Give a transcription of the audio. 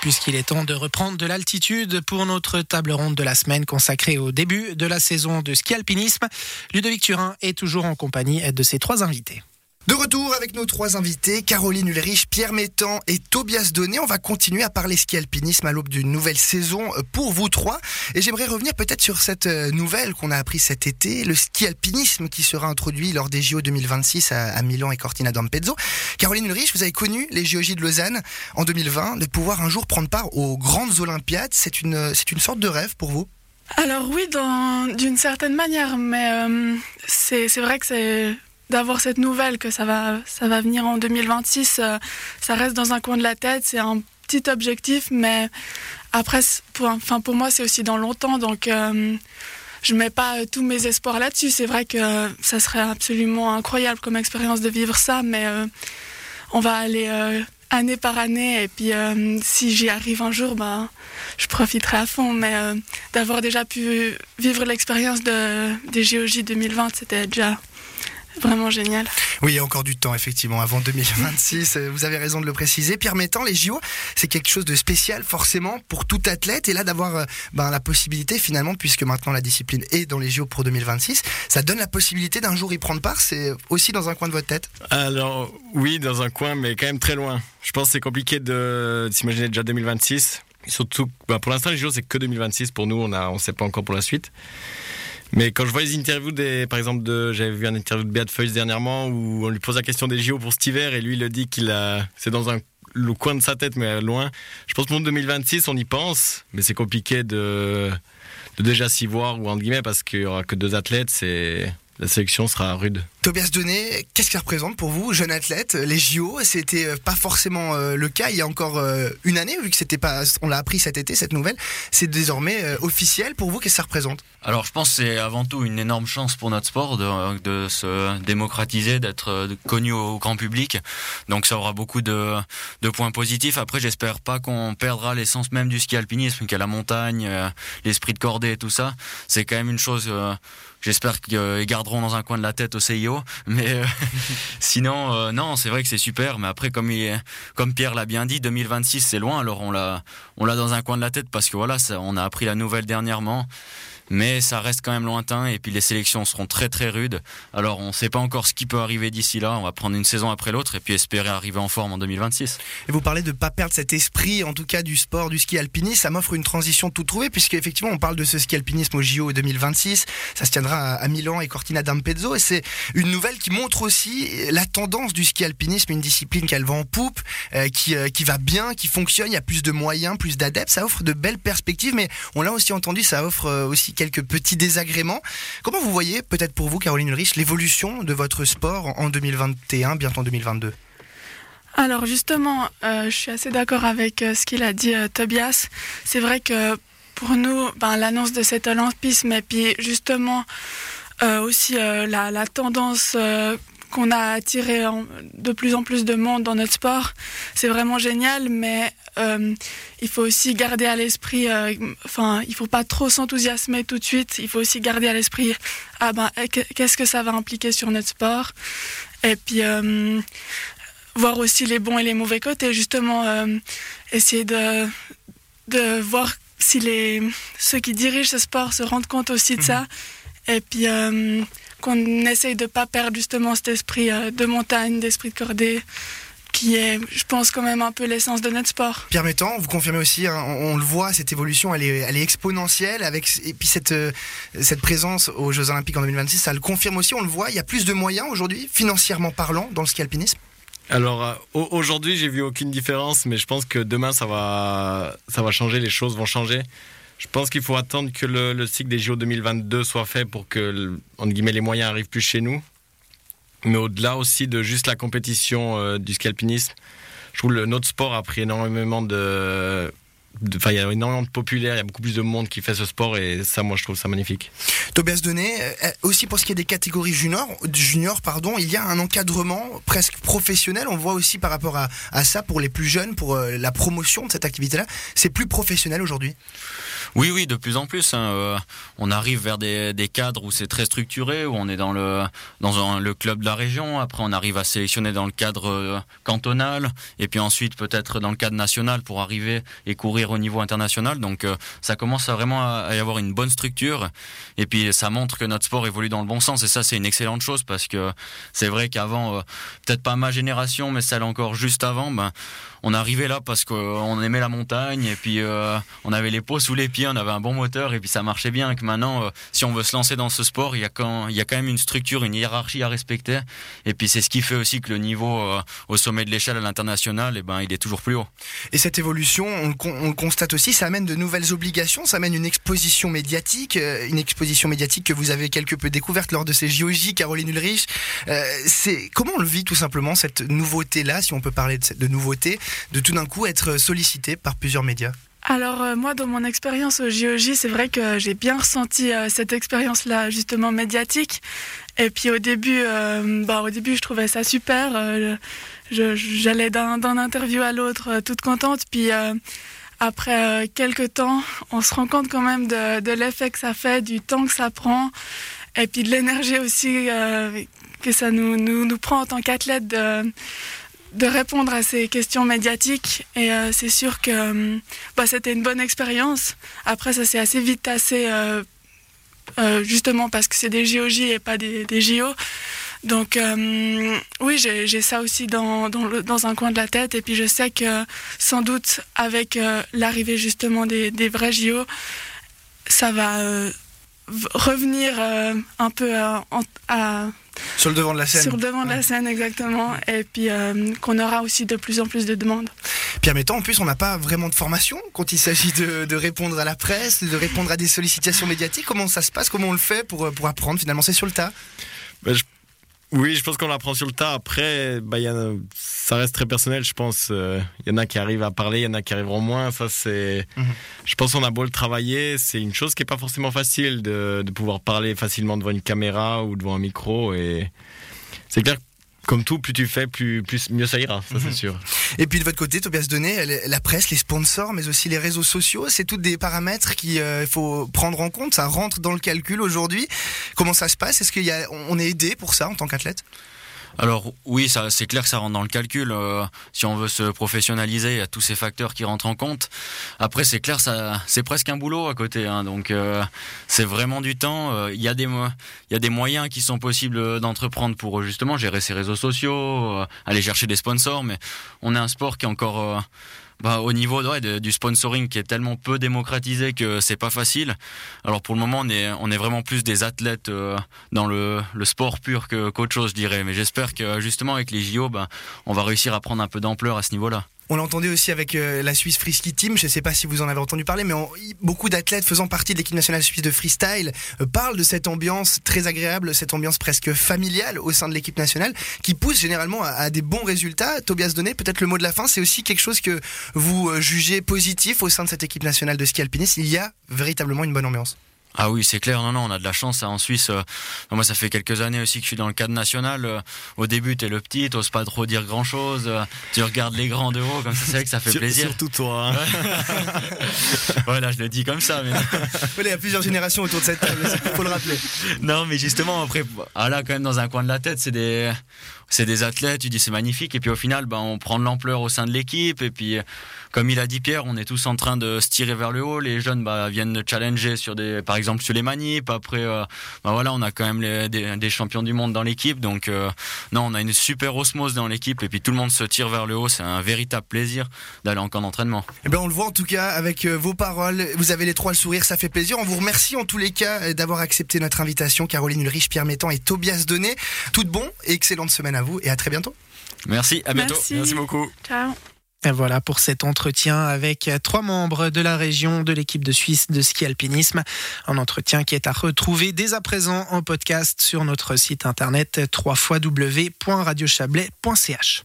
Puisqu'il est temps de reprendre de l'altitude pour notre table ronde de la semaine consacrée au début de la saison de ski alpinisme, Ludovic Turin est toujours en compagnie de ses trois invités. De retour avec nos trois invités, Caroline Ulrich, Pierre Métan et Tobias Donné. On va continuer à parler ski alpinisme à l'aube d'une nouvelle saison pour vous trois. Et j'aimerais revenir peut-être sur cette euh, nouvelle qu'on a appris cet été, le ski alpinisme qui sera introduit lors des JO 2026 à, Milan et Cortina d'Ampezzo. Caroline Ulrich, vous avez connu les JOJ de Lausanne en 2020, de pouvoir un jour prendre part aux grandes Olympiades. C'est une, c'est une sorte de rêve pour vous? Alors oui, d'une certaine manière, mais euh, c'est vrai que c'est d'avoir cette nouvelle que ça va, ça va venir en 2026, euh, ça reste dans un coin de la tête. C'est un petit objectif, mais après, pour, enfin, pour moi, c'est aussi dans longtemps. Donc, euh, je mets pas tous mes espoirs là-dessus. C'est vrai que ça serait absolument incroyable comme expérience de vivre ça, mais euh, on va aller année par année. Et puis, si j'y arrive un jour, ben, je profiterai à fond. Mais d'avoir déjà pu vivre l'expérience de, des GOJ 2020, c'était déjà Vraiment génial. Oui, il y a encore du temps, effectivement, avant 2026. Euh, vous avez raison de le préciser. Pierre Mettant, les JO, c'est quelque chose de spécial, forcément, pour tout athlète. Et là, d'avoir euh, ben, la possibilité, finalement, puisque maintenant la discipline est dans les JO pour 2026, ça donne la possibilité d'un jour y prendre part. C'est aussi dans un coin de votre tête? Alors, oui, dans un coin, mais quand même très loin. Je pense que c'est compliqué de, s'imaginer déjà 2026. Surtout, ben, pour l'instant, les JO, c'est que 2026 pour nous. On ne on sait pas encore pour la suite. Mais quand je vois les interviews par exemple, de, j'avais vu un interview de Beat Feuilles dernièrement où on lui pose la question des JO pour cet hiver et lui il dit qu'il a, c'est dans un, le coin de sa tête mais loin. Je pense que pour 2026 on y pense, mais c'est compliqué de, de déjà s'y voir ou entre guillemets parce qu'il y aura que deux athlètes, c'est, la sélection sera rude. Tobias Donné, qu'est-ce que ça représente pour vous, jeune athlète Les JO, c'était euh, pas forcément euh, le cas il y a encore euh, une année, vu que c'était pas, on l'a appris cet été, cette nouvelle. C'est désormais officiel pour vous. Qu'est-ce que ça représente? Alors, je pense que c'est avant tout une énorme chance pour notre sport de, de se démocratiser, d'être connu au grand public. Donc, ça aura beaucoup de, de points positifs. Après, j'espère pas qu'on perdra l'essence même du ski alpinisme, qu'à la montagne, l'esprit de cordée et tout ça. C'est quand même une chose. J'espère qu'ils garderont dans un coin de la tête au CIO mais euh, sinon, euh, non, c'est vrai que c'est super. Mais après, comme, comme Pierre l'a bien dit, 2026 c'est loin. Alors on l'a, on l'a dans un coin de la tête parce que voilà, on a appris la nouvelle dernièrement mais ça reste quand même lointain et puis les sélections seront très très rudes. Alors on ne sait pas encore ce qui peut arriver d'ici là, on va prendre une saison après l'autre et puis espérer arriver en forme en 2026. Et vous parlez de ne pas perdre cet esprit en tout cas du sport, du ski alpinisme, ça m'offre une transition tout trouvée puisque effectivement on parle de ce ski alpinisme au JO 2026, ça se tiendra à Milan et Cortina d'Ampezzo. Et c'est une nouvelle qui montre aussi la tendance du ski alpinisme, une discipline qui va en poupe, euh, qui, euh, qui va bien, qui fonctionne, il y a plus de moyens, plus d'adeptes, ça offre de belles perspectives mais on l'a aussi entendu, ça offre euh, aussi quelques petits désagréments. Comment vous voyez, peut-être pour vous, Caroline Ulrich, l'évolution de votre sport en 2021, bientôt en 2022 alors justement, euh, je suis assez d'accord avec euh, ce qu'il a dit euh, Tobias. C'est vrai que pour nous, ben, l'annonce de cet olympisme et puis justement aussi la, tendance qu'on a attiré de plus en plus de monde dans notre sport. C'est vraiment génial, mais euh, il faut aussi garder à l'esprit, euh, enfin, il faut pas trop s'enthousiasmer tout de suite. Il faut aussi garder à l'esprit, ah ben, qu'est-ce que ça va impliquer sur notre sport, et puis euh, voir aussi les bons et les mauvais côtés. Justement, essayer de de voir si les ceux qui dirigent ce sport se rendent compte aussi de ça, mhm. et puis qu'on essaye de pas perdre justement cet esprit euh, de montagne, d'esprit de cordée qui est, je pense, quand même un peu l'essence de notre sport. Pierre Métan, vous confirmez aussi, hein, on, le voit, cette évolution, elle est, elle est exponentielle, avec, et puis cette, euh, cette présence aux Jeux Olympiques en 2026, ça le confirme aussi, on le voit, il y a plus de moyens aujourd'hui, financièrement parlant, dans le ski alpinisme? Alors euh, aujourd'hui j'ai vu aucune différence mais je pense que demain ça va ça va changer les choses vont changer je pense qu'il faut attendre que le, cycle des JO 2022 soit fait pour que, guillemets, les moyens arrivent plus chez nous. Mais au-delà aussi de juste la compétition euh, du scalpinisme, je trouve que notre sport a pris énormément de, Enfin, il y a énormément de populaires, il y a beaucoup plus de monde qui fait ce sport et ça, moi, je trouve ça magnifique. Tobias Denet, euh, aussi pour ce qui est des catégories juniors, junior, pardon, il y a un encadrement presque professionnel. On voit aussi par rapport à, ça pour les plus jeunes, pour euh, la promotion de cette activité-là, c'est plus professionnel aujourd'hui? Oui, oui, de plus en plus. Hein, euh, on arrive vers des, cadres où c'est très structuré, où on est dans le dans le club de la région. Après, on arrive à sélectionner dans le cadre euh, cantonal, et puis ensuite peut-être dans le cadre national pour arriver et courir au niveau international. Donc, euh, ça commence vraiment à y avoir une bonne structure, et puis ça montre que notre sport évolue dans le bon sens. Et ça, c'est une excellente chose parce que c'est vrai qu'avant, peut-être pas ma génération, mais celle encore juste avant, ben on arrivait là parce qu'on aimait la montagne et puis on avait les peaux sous les pieds, on avait un bon moteur et puis ça marchait bien. Que maintenant, euh, si on veut se lancer dans ce sport, il y a quand il y a quand même une structure, une hiérarchie à respecter. Et puis c'est ce qui fait aussi que le niveau euh, au sommet de l'échelle à l'international, et eh ben il est toujours plus haut. Et cette évolution, on, le constate aussi, ça amène de nouvelles obligations, ça amène une exposition médiatique, une exposition médiatique que vous avez quelque peu découverte lors de ces JOJ, Caroline Ulrich. c'est comment on le vit tout simplement cette nouveauté là, si on peut parler de nouveauté de tout d'un coup être sollicité par plusieurs médias? Alors euh, moi, dans mon expérience au JOJ, c'est vrai que j'ai bien ressenti euh, cette expérience-là justement médiatique. Et puis au début, euh, bah, au début, je trouvais ça super. J'allais d'un interview à l'autre, toute contente. Puis après quelques temps, on se rend compte quand même de, de l'effet que ça fait, du temps que ça prend, et puis de l'énergie aussi que ça nous, nous, nous prend en tant qu'athlète de de répondre à ces questions médiatiques et euh, c'est sûr que euh, bah, c'était une bonne expérience. Après, ça s'est assez vite tassé, euh, justement parce que c'est des JOJ et pas des, des JO. Donc oui, j'ai ça aussi dans, dans, un coin de la tête et puis je sais que sans doute avec l'arrivée justement des, des, vrais JO, ça va revenir un peu à, à sur le devant de la scène. Sur le devant de la scène, exactement. Et puis euh, qu'on aura aussi de plus en plus de demandes. Pierre Mettant, en plus, on n'a pas vraiment de formation quand il s'agit de, répondre à la presse, de répondre à des sollicitations médiatiques. Comment ça se passe? Comment on le fait pour, pour apprendre? Finalement, c'est sur le tas oui, je pense qu'on l'apprend sur le tas. Après, bah, y a, ça reste très personnel, je pense. Il euh, y en a qui arrivent à parler, il y en a qui arriveront moins. Ça, c'est. Mhm. Je pense qu'on a beau le travailler, c'est une chose qui est pas forcément facile de, de pouvoir parler facilement devant une caméra ou devant un micro. Et c'est clair que comme tout, plus tu fais, plus, plus mieux ça ira, ça c'est mhm. sûr. Et puis de votre côté, Tobias Donné, la presse, les sponsors, mais aussi les réseaux sociaux, c'est tous des paramètres qu'il euh, faut prendre en compte. Ça rentre dans le calcul aujourd'hui. Comment ça se passe? Est-ce qu'on on est aidé pour ça en tant qu'athlète? Alors oui, ça, c'est clair que ça rentre dans le calcul. Euh, si on veut se professionnaliser, il y a tous ces facteurs qui rentrent en compte. Après, c'est clair, ça, c'est presque un boulot à côté. Hein, donc euh, c'est vraiment du temps. Euh, il y a des, a moyens qui sont possibles d'entreprendre pour justement gérer ses réseaux sociaux, aller chercher des sponsors. Mais on est un sport qui est encore bah, au niveau du sponsoring qui est tellement peu démocratisé que c'est pas facile. Alors pour le moment, on est, vraiment plus des athlètes euh, dans le, le, sport pur que, qu'autre chose, je dirais. Mais j'espère que justement avec les JO, bah, on va réussir à prendre un peu d'ampleur à ce niveau-là. On l'entendait aussi avec euh, la Suisse Frisky Team. Je ne sais pas si vous en avez entendu parler, mais beaucoup d'athlètes faisant partie de l'équipe nationale suisse de freestyle euh, parlent de cette ambiance très agréable, cette ambiance presque familiale au sein de l'équipe nationale, qui pousse généralement à, des bons résultats. Tobias Donné, peut-être le mot de la fin, c'est aussi quelque chose que vous euh, jugez positif au sein de cette équipe nationale de ski alpiniste. Il y a véritablement une bonne ambiance. Ah oui, c'est clair. Non, non, on a de la chance. Hein. En Suisse, euh, moi, ça fait quelques années aussi que je suis dans le cadre national. Euh, au début, t'es le petit, t'oses pas trop dire grand chose. Euh, tu regardes les grands de haut, comme ça, c'est vrai que ça fait plaisir. Surtout toi. Hein. voilà, je le dis comme ça. Mais... il y a plusieurs générations autour de cette table, il faut le rappeler. Non, mais justement, après, ah là, quand même, dans un coin de la tête, c'est des c'est des athlètes, tu dis c'est magnifique, et puis au final, ben, on prend de l'ampleur au sein de l'équipe, et puis comme il a dit Pierre, on est tous en train de se tirer vers le haut, les jeunes bah, viennent challenger sur des, par exemple sur les manips, après, euh, bah, voilà, on a quand même des, champions du monde dans l'équipe, donc euh, non, on a une super osmose dans l'équipe, et puis tout le monde se tire vers le haut, c'est un véritable plaisir d'aller en camp d'entraînement. Eh ben on le voit en tout cas avec euh, vos paroles, vous avez les trois le sourire, ça fait plaisir, on vous remercie en tous les cas d'avoir accepté notre invitation, Caroline Ulrich, Pierre Mettan et Tobias Donné. Tout bon et excellente semaine à vous et à très bientôt. Merci, à bientôt. Merci, beaucoup. Ciao. Et voilà pour cet entretien avec trois membres de la région de l'équipe de Suisse de ski alpinisme. Un entretien qui est à retrouver dès à présent en podcast sur notre site internet www.radiochablais.ch.